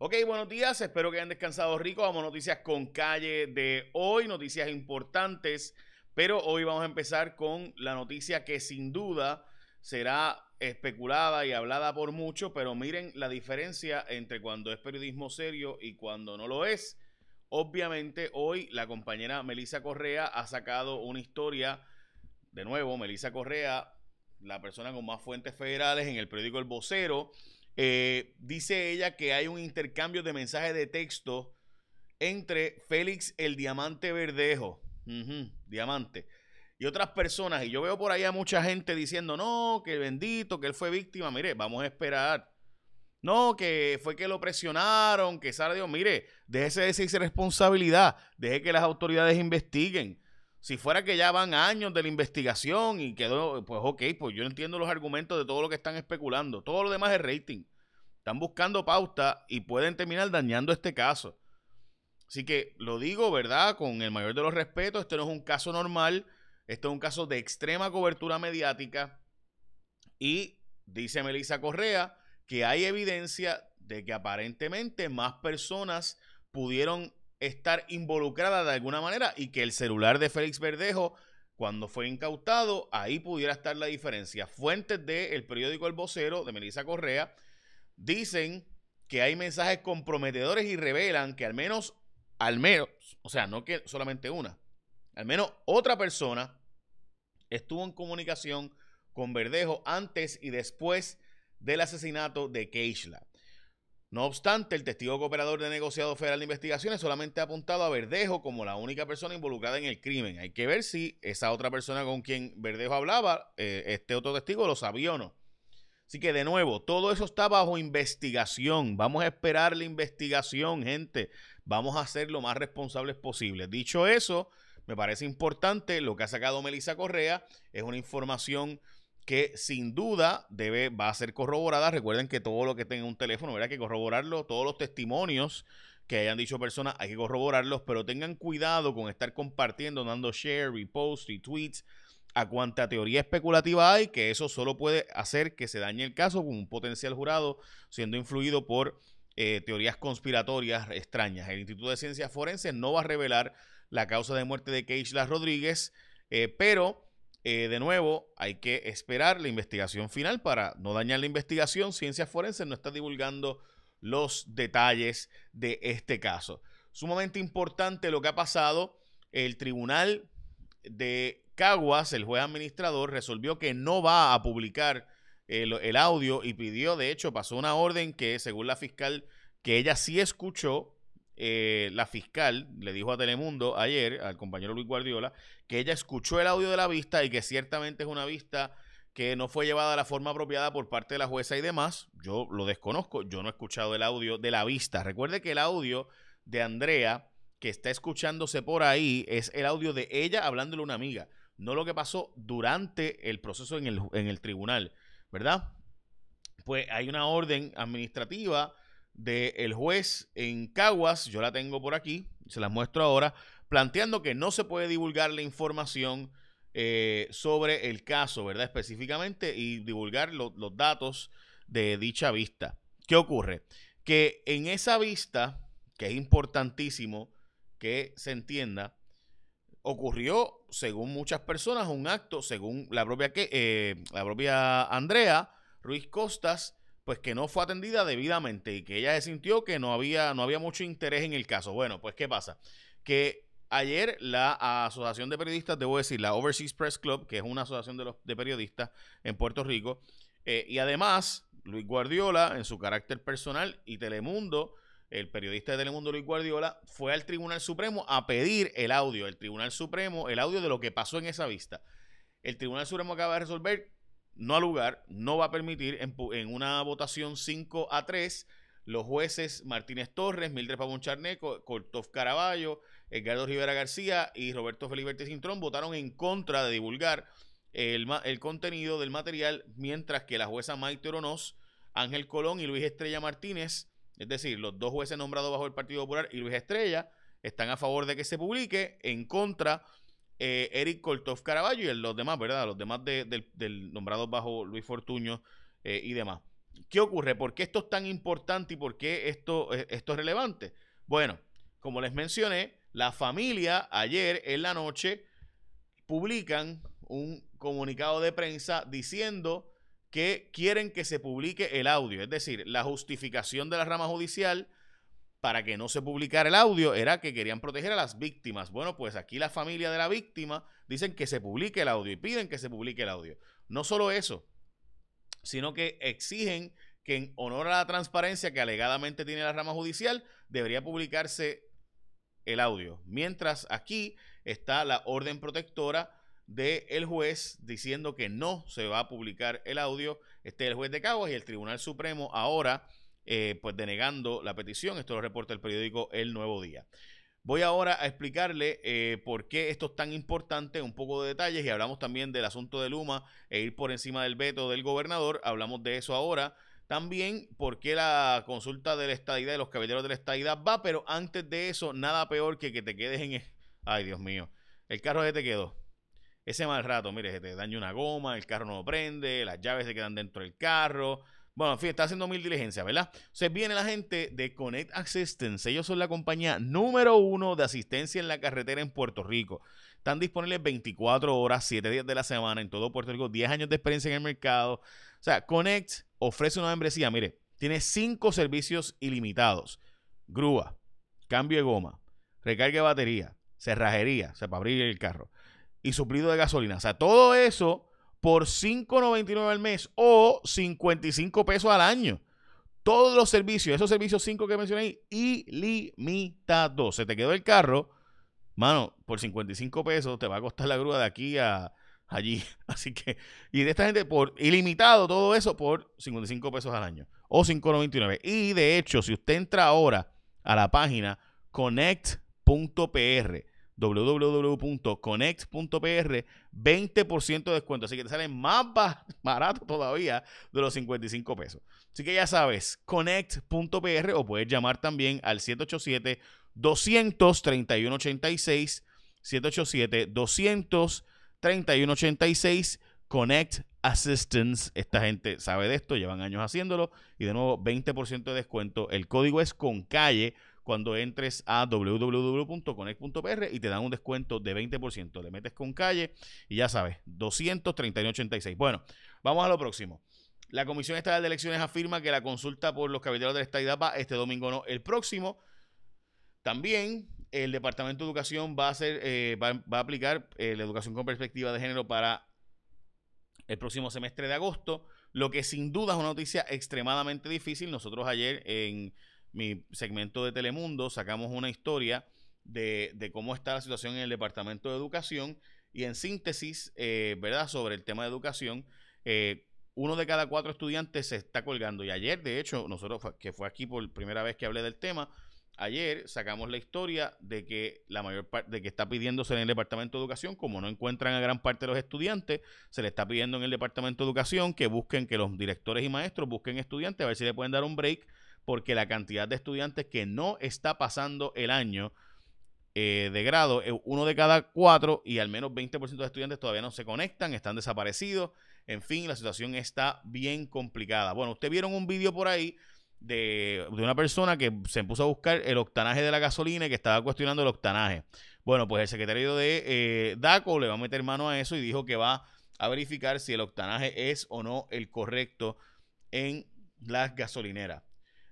Ok, buenos días, espero que hayan descansado rico. Vamos a noticias con calle de hoy, noticias importantes, pero hoy vamos a empezar con la noticia que sin duda será especulada y hablada por mucho, pero miren la diferencia entre cuando es periodismo serio y cuando no lo es. Obviamente hoy la compañera Melissa Correa ha sacado una historia, de nuevo, Melissa Correa, la persona con más fuentes federales en el periódico El Vocero, eh, dice ella que hay un intercambio de mensajes de texto entre Félix el Diamante Verdejo, Diamante, y otras personas. Y yo veo por ahí a mucha gente diciendo, no, que bendito, que él fue víctima. Mire, vamos a esperar. No, que fue que lo presionaron, que sale Dios. Mire, déjese de esa responsabilidad. Deje que las autoridades investiguen. Si fuera que ya van años de la investigación y quedó, pues ok, pues yo entiendo los argumentos de todo lo que están especulando. Todo lo demás es rating. Están buscando pauta y pueden terminar dañando este caso. Así que lo digo, ¿verdad? Con el mayor de los respetos, este no es un caso normal, este es un caso de extrema cobertura mediática. Y dice Melissa Correa que hay evidencia de que aparentemente más personas pudieron estar involucrada de alguna manera y que el celular de Félix Verdejo, cuando fue incautado, ahí pudiera estar la diferencia. Fuentes del periódico El Vocero de Melissa Correa dicen que hay mensajes comprometedores y revelan que al menos, al menos, o sea, no que solamente una, al menos otra persona estuvo en comunicación con Verdejo antes y después del asesinato de Keishla. No obstante, el testigo cooperador de negociado federal de investigaciones solamente ha apuntado a Verdejo como la única persona involucrada en el crimen. Hay que ver si esa otra persona con quien Verdejo hablaba, eh, este otro testigo, lo sabía o no. Así que de nuevo, todo eso está bajo investigación. Vamos a esperar la investigación, gente. Vamos a ser lo más responsables posible. Dicho eso, me parece importante lo que ha sacado Melissa Correa. Es una información que sin duda debe, va a ser corroborada. Recuerden que todo lo que tenga un teléfono, ¿verdad? Hay que corroborarlo. Todos los testimonios que hayan dicho personas, hay que corroborarlos, pero tengan cuidado con estar compartiendo, dando share, repost, tweets a cuanta teoría especulativa hay, que eso solo puede hacer que se dañe el caso con un potencial jurado siendo influido por eh, teorías conspiratorias extrañas. El Instituto de Ciencias Forenses no va a revelar la causa de muerte de Keishla Rodríguez, eh, pero eh, de nuevo, hay que esperar la investigación final para no dañar la investigación. Ciencias Forenses no está divulgando los detalles de este caso. Sumamente importante lo que ha pasado. El tribunal de Caguas, el juez administrador, resolvió que no va a publicar el, el, audio y pidió, de hecho, pasó una orden que, según la fiscal, que ella sí escuchó eh, la fiscal le dijo a Telemundo ayer, al compañero Luis Guardiola, que ella escuchó el audio de la vista y que ciertamente es una vista que no fue llevada a la forma apropiada por parte de la jueza y demás. Yo lo desconozco, yo no he escuchado el audio de la vista. Recuerde que el audio de Andrea, que está escuchándose por ahí, es el audio de ella hablándole a una amiga, no lo que pasó durante el proceso en el tribunal, ¿verdad? Pues hay una orden administrativa del juez en Caguas, yo la tengo por aquí, se la muestro ahora, planteando que no se puede divulgar la información eh, sobre el caso, ¿verdad? Específicamente y divulgar los datos de dicha vista. ¿Qué ocurre? Que en esa vista, que es importantísimo que se entienda, ocurrió, según muchas personas, un acto, según la propia, eh, la propia Andrea Ruiz Costas, pues que no fue atendida debidamente y que ella se sintió que no había, no había mucho interés en el caso. Bueno, pues ¿qué pasa? Que ayer la Asociación de Periodistas, debo decir, la Overseas Press Club, que es una asociación de, los, de periodistas en Puerto Rico, eh, y además Luis Guardiola, en su carácter personal, y Telemundo, el periodista de Telemundo Luis Guardiola, fue al Tribunal Supremo a pedir el audio, el Tribunal Supremo, el audio de lo que pasó en esa vista. El Tribunal Supremo acaba de resolver no al lugar, no va a permitir en, una votación 5 a 3 los jueces Martínez Torres, Mildred Pavón Charneco, Cortov Caraballo, Edgardo Rivera García y Roberto Felipe Cintrón votaron en contra de divulgar el, el, contenido del material, mientras que la jueza Maite Oronoz, Ángel Colón y Luis Estrella Martínez, es decir, los dos jueces nombrados bajo el Partido Popular y Luis Estrella, están a favor de que se publique, en contra eh, Eric Kortov Caraballo y los demás, ¿verdad? Los demás del nombrado bajo Luis Fortuño eh, y demás. ¿qué ocurre? ¿Por qué esto es tan importante y por qué esto, esto es relevante? Bueno, como les mencioné, la familia ayer en la noche publican un comunicado de prensa diciendo que quieren que se publique el audio. Es decir, la justificación de la rama judicial para que no se publicara el audio era que querían proteger a las víctimas. Bueno, pues aquí la familia de la víctima dicen que se publique el audio y piden que se publique el audio. No solo eso, sino que exigen que en honor a la transparencia que alegadamente tiene la rama judicial, debería publicarse el audio. Mientras aquí está la orden protectora del juez diciendo que no se va a publicar el audio. Este es el juez de Caguas y el Tribunal Supremo ahora eh, pues denegando la petición. Esto lo reporta el periódico El Nuevo Día. Voy ahora a explicarle eh, por qué esto es tan importante, un poco de detalles y hablamos también del asunto de Luma e ir por encima del veto del gobernador. Hablamos de eso ahora. También por qué la consulta de la estadidad de los caballeros de la estadidad va, pero antes de eso, nada peor que que te quedes en... Ay, Dios mío. El carro se te quedó. Ese mal rato, mire, se te daña una goma, el carro no prende, las llaves se quedan dentro del carro. Bueno, en fin, está haciendo mil diligencias, ¿verdad? Se viene la gente de Connect Assistance. Ellos son la compañía número uno de asistencia en la carretera en Puerto Rico. Están disponibles 24 horas, 7 días de la semana en todo Puerto Rico, 10 años de experiencia en el mercado. O sea, Connect ofrece una membresía, mire, tiene 5 servicios ilimitados. Grúa, cambio de goma, recarga de batería, cerrajería, o sea, para abrir el carro, y suplido de gasolina. O sea, todo eso por 5.99 al mes o 55 pesos al año. Todos los servicios, esos servicios 5 que mencioné ahí, ilimitados. Se te quedó el carro, mano, por 55 pesos te va a costar la grúa de aquí a allí. Así que, y de esta gente, por ilimitado, todo eso por 55 pesos al año o 5.99. Y de hecho, si usted entra ahora a la página connect.pr, www.connect.pr, 20% de descuento. Así que te sale más barato todavía de los 55 pesos. Así que ya sabes, connect.pr o puedes llamar también al 787 231 86 787 231 86 Connect Assistance. Esta gente sabe de esto, llevan años haciéndolo. Y de nuevo, 20% de descuento. El código es con calle cuando entres a www.connect.pr y te dan un descuento de 20%. Le metes con calle y ya sabes, 231.86. Bueno, vamos a lo próximo. La Comisión Estatal de Elecciones afirma que la consulta por los caballeros de la estadidad va este domingo, no, el próximo. También el Departamento de Educación va a, hacer, eh, va, a aplicar eh, la educación con perspectiva de género para el próximo semestre de agosto, lo que sin duda es una noticia extremadamente difícil. Nosotros ayer en mi segmento de Telemundo, sacamos una historia de, cómo está la situación en el Departamento de Educación y en síntesis, eh, ¿verdad? Sobre el tema de educación, eh, uno de cada cuatro estudiantes se está colgando. Y ayer, de hecho, nosotros, que fue aquí por primera vez que hablé del tema, ayer sacamos la historia de que la mayor parte de que está pidiéndose en el Departamento de Educación, como no encuentran a gran parte de los estudiantes, se le está pidiendo en el Departamento de Educación que busquen, que los directores y maestros busquen estudiantes, a ver si le pueden dar un break porque la cantidad de estudiantes que no está pasando el año eh, de grado es uno de cada cuatro y al menos 20% de estudiantes todavía no se conectan, están desaparecidos. En fin, la situación está bien complicada. Bueno, ustedes vieron un vídeo por ahí de, una persona que se puso a buscar el octanaje de la gasolina y que estaba cuestionando el octanaje. Bueno, pues el secretario de eh, DACO le va a meter mano a eso y dijo que va a verificar si el octanaje es o no el correcto en las gasolineras.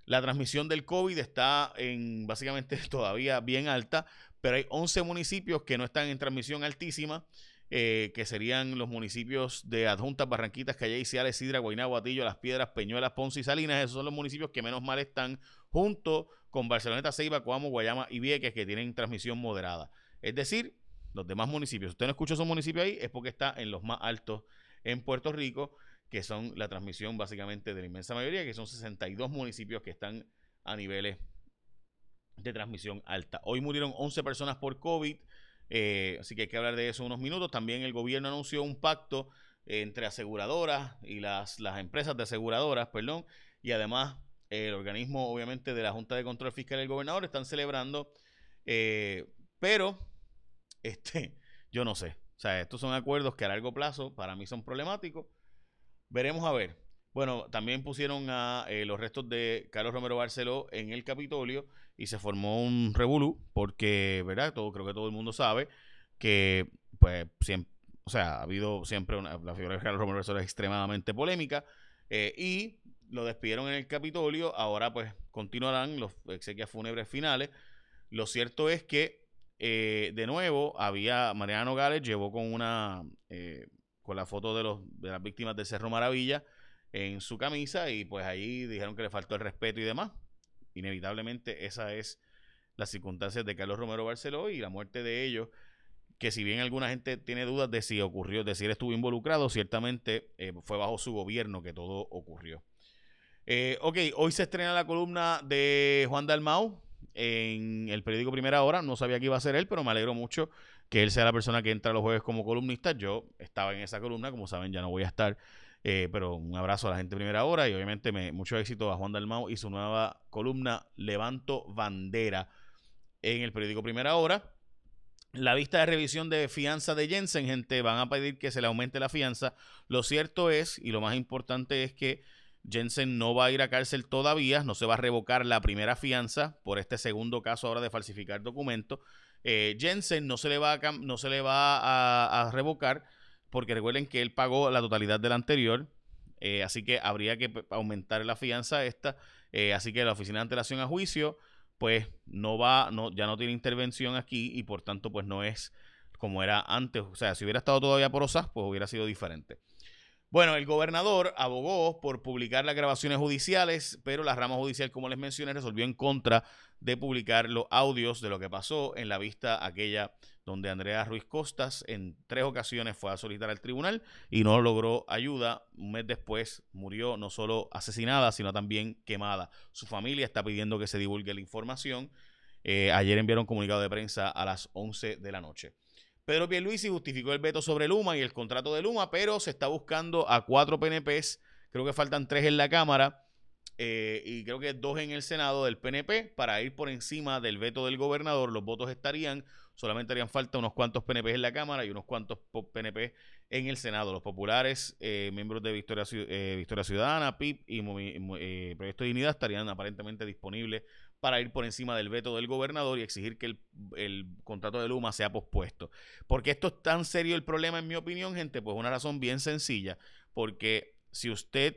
La transmisión del COVID está en básicamente todavía bien alta, pero hay 11 municipios que no están en transmisión altísima, eh, que serían los municipios de Adjuntas, Barranquitas, Calle, Ciales, Sidra, Guaynabo, Atillo, Las Piedras, Peñuelas, Ponce y Salinas. Esos son los municipios que menos mal están junto con Barceloneta, Ceiba, Coamo, Guayama y Vieques, que tienen transmisión moderada. Es decir, los demás municipios. Si usted no escucha esos municipios ahí, es porque está en los más altos en Puerto Rico que son la transmisión básicamente de la inmensa mayoría, que son 62 municipios que están a niveles de transmisión alta. Hoy murieron 11 personas por COVID, eh, así que hay que hablar de eso unos minutos. También el gobierno anunció un pacto entre aseguradoras y las, las empresas de aseguradoras, perdón, y además el organismo, obviamente, de la Junta de Control Fiscal y el gobernador están celebrando, eh, pero este, yo no sé. O sea, estos son acuerdos que a largo plazo para mí son problemáticos Veremos a ver. Bueno, también pusieron a eh, los restos de Carlos Romero Barceló en el Capitolio y se formó un revolú porque, ¿verdad? Todo, creo que todo el mundo sabe que, pues, siempre, o sea, ha habido siempre una, la figura de Carlos Romero Barceló es extremadamente polémica eh, y lo despidieron en el Capitolio, ahora pues continuarán los exequias fúnebres finales. Lo cierto es que, eh, de nuevo, había, Mariano Gales llevó con una, con la foto de, los, de las víctimas del Cerro Maravilla, en su camisa y pues ahí dijeron que le faltó el respeto y demás. Inevitablemente esa es las circunstancias de Carlos Romero Barceló y la muerte de ellos, que si bien alguna gente tiene dudas de si ocurrió, de si él estuvo involucrado, ciertamente eh, fue bajo su gobierno que todo ocurrió. Eh, ok, hoy se estrena la columna de Juan Dalmau en el periódico Primera Hora. No sabía que iba a ser él, pero me alegro mucho que él sea la persona que entra los jueves como columnista. Yo estaba en esa columna, como saben, ya no voy a estar eh, pero un abrazo a la gente de primera hora y obviamente me, mucho éxito a Juan Dalmau y su nueva columna Levanto Bandera en el periódico Primera Hora. La vista de revisión de fianza de Jensen, gente, van a pedir que se le aumente la fianza. Lo cierto es, y lo más importante es que Jensen no va a ir a cárcel todavía, no se va a revocar la primera fianza por este segundo caso ahora de falsificar documentos. Eh, Jensen no se le va a, no se le va a revocar porque recuerden que él pagó la totalidad del anterior, eh, así que habría que aumentar la fianza esta, eh, así que la oficina de antelación a juicio, pues no va, no, ya no tiene intervención aquí y por tanto pues no es como era antes, o sea, si hubiera estado todavía por OSAS, pues hubiera sido diferente. Bueno, el gobernador abogó por publicar las grabaciones judiciales, pero la rama judicial, como les mencioné, resolvió en contra de publicar los audios de lo que pasó en la vista aquella donde Andrea Ruiz Costas en tres ocasiones fue a solicitar al tribunal y no logró ayuda. Un mes después murió no solo asesinada, sino también quemada. Su familia está pidiendo que se divulgue la información. Eh, ayer enviaron un comunicado de prensa a las 11 de la noche. Pedro Pierluisi justificó el veto sobre Luma y el contrato de Luma, pero se está buscando a cuatro PNPs, creo que faltan tres en la Cámara, eh, y creo que dos en el Senado del PNP para ir por encima del veto del gobernador. Los votos estarían, solamente harían falta unos cuantos PNP en la Cámara y unos cuantos PNP en el Senado. Los populares, eh, miembros de Victoria, eh, Victoria Ciudadana, PIP y Proyecto de Dignidad estarían aparentemente disponibles para ir por encima del veto del gobernador y exigir que el, contrato de Luma sea pospuesto. porque esto es tan serio el problema, en mi opinión, gente? Pues una razón bien sencilla. Porque si usted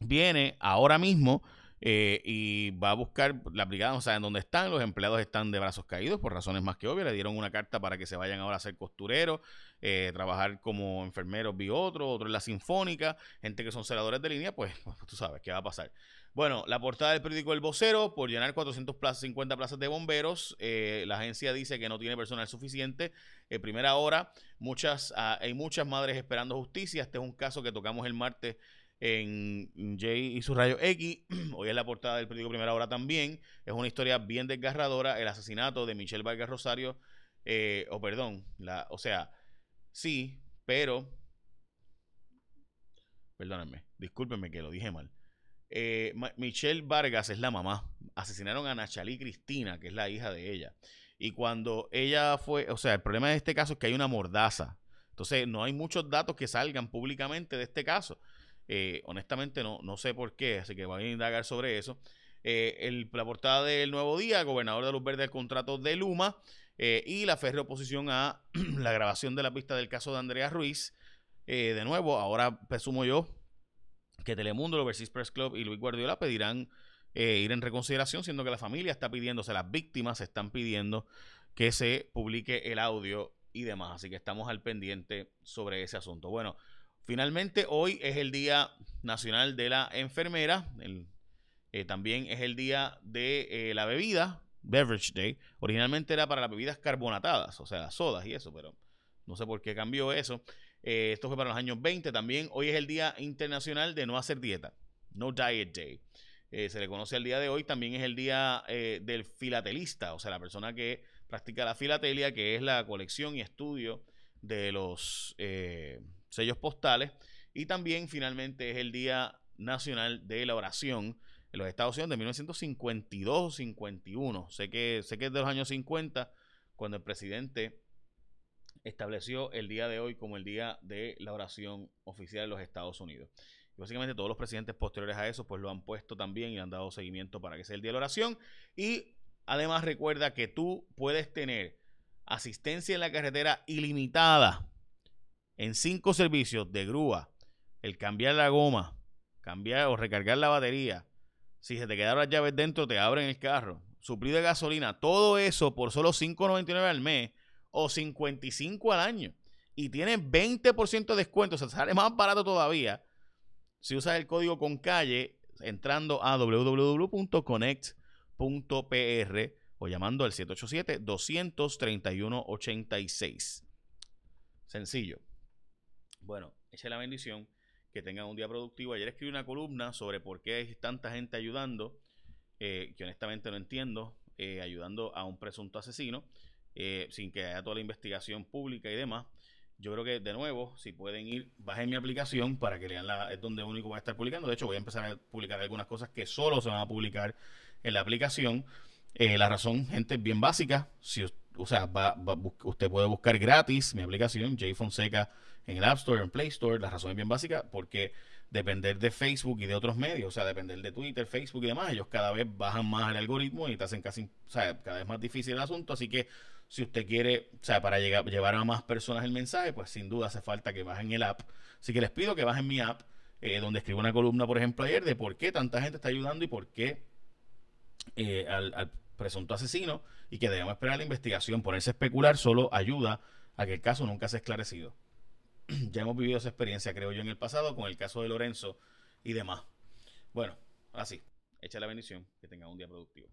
viene ahora mismo eh, y va a buscar la brigada, o sea, en donde están, los empleados están de brazos caídos por razones más que obvias, le dieron una carta para que se vayan ahora a ser costureros, eh, trabajar como enfermeros, vi otro, otro en la sinfónica, gente que son celadores de línea, pues, pues tú sabes qué va a pasar. Bueno, la portada del periódico El Vocero, por llenar 450 plazas de bomberos, eh, la agencia dice que no tiene personal suficiente. En primera hora, muchas, ah, hay muchas madres esperando justicia. Este es un caso que tocamos el martes en Jay y su rayo X. Hoy es la portada del periódico Primera Hora también. Es una historia bien desgarradora. El asesinato de Michelle Vargas Rosario. Eh, o perdón, la, o sea, sí, pero. Perdónenme, discúlpenme que lo dije mal. Eh, Michelle Vargas es la mamá. Asesinaron a Nachalí Cristina, que es la hija de ella. Y cuando ella fue, o sea, el problema de este caso es que hay una mordaza. Entonces, no hay muchos datos que salgan públicamente de este caso. Eh, honestamente no, no sé por qué, así que voy a indagar sobre eso. Eh, la portada del Nuevo Día, gobernador de Luz Verde el contrato de Luma eh, y la férrea oposición a la grabación de la pista del caso de Andrea Ruiz. de nuevo, ahora presumo yo que Telemundo, Overseas Press Club y Luis Guardiola pedirán ir en reconsideración, siendo que la familia está sea, las víctimas están pidiendo que se publique el audio y demás. Así que estamos al pendiente sobre ese asunto. Bueno, Finalmente, hoy es el Día Nacional de la Enfermera. Eh, también es el Día de eh, la Bebida, Beverage Day. Originalmente era para las bebidas carbonatadas, o sea, las sodas y eso, pero no sé por qué cambió eso. Eh, esto fue para los años 20. También hoy es el Día Internacional de No Hacer Dieta, No Diet Day. se le conoce al día de hoy. También es el Día del Filatelista, o sea, la persona que practica la filatelia, que es la colección y estudio de los sellos postales. Y también finalmente es el Día Nacional de la Oración en los Estados Unidos de 1952-51. Sé que, sé que es de los años 50 cuando el presidente estableció el día de hoy como el Día de la Oración Oficial de los Estados Unidos. Y básicamente todos los presidentes posteriores a eso pues lo han puesto también y han dado seguimiento para que sea el día de la oración. Y además recuerda que tú puedes tener asistencia en la carretera ilimitada en cinco servicios de grúa, el cambiar la goma, cambiar o recargar la batería. Si se te quedaron las llaves dentro, te abren el carro. Suplido de gasolina, todo eso por solo $5.99 al mes o 55 al año. Y tienes 20% de descuento, o sea, sale más barato todavía si usas el código con calle entrando a www.connect.pr o llamando al 787-231-86. Sencillo. Bueno, eche la bendición, que tengan un día productivo. Ayer escribí una columna sobre por qué hay tanta gente ayudando, eh, que honestamente no entiendo, eh, ayudando a un presunto asesino, eh, sin que haya toda la investigación pública y demás. Yo creo que, de nuevo, si pueden ir, bajen mi aplicación para que lean la, es donde único voy a estar publicando. De hecho, voy a empezar a publicar algunas cosas que solo se van a publicar en la aplicación. Eh, la razón, gente, es bien básica. Si, o sea, va, usted puede buscar gratis mi aplicación, J Fonseca, en el App Store, en Play Store. La razón es bien básica porque depender de Facebook y de otros medios, o sea, depender de Twitter, Facebook y demás, ellos cada vez bajan más el algoritmo y te hacen casi, o sea, cada vez más difícil el asunto. Así que si usted quiere, o sea, para llevar a más personas el mensaje, pues sin duda hace falta que bajen el app. Así que les pido que bajen mi app, eh, donde escribo una columna, por ejemplo, ayer, de por qué tanta gente está ayudando y por qué eh, al, presunto asesino y que debemos esperar la investigación. Ponerse a especular solo ayuda a que el caso nunca sea esclarecido. ya hemos vivido esa experiencia, creo yo, en el pasado con el caso de Lorenzo y demás. Bueno, así, echa la bendición, que tenga un día productivo.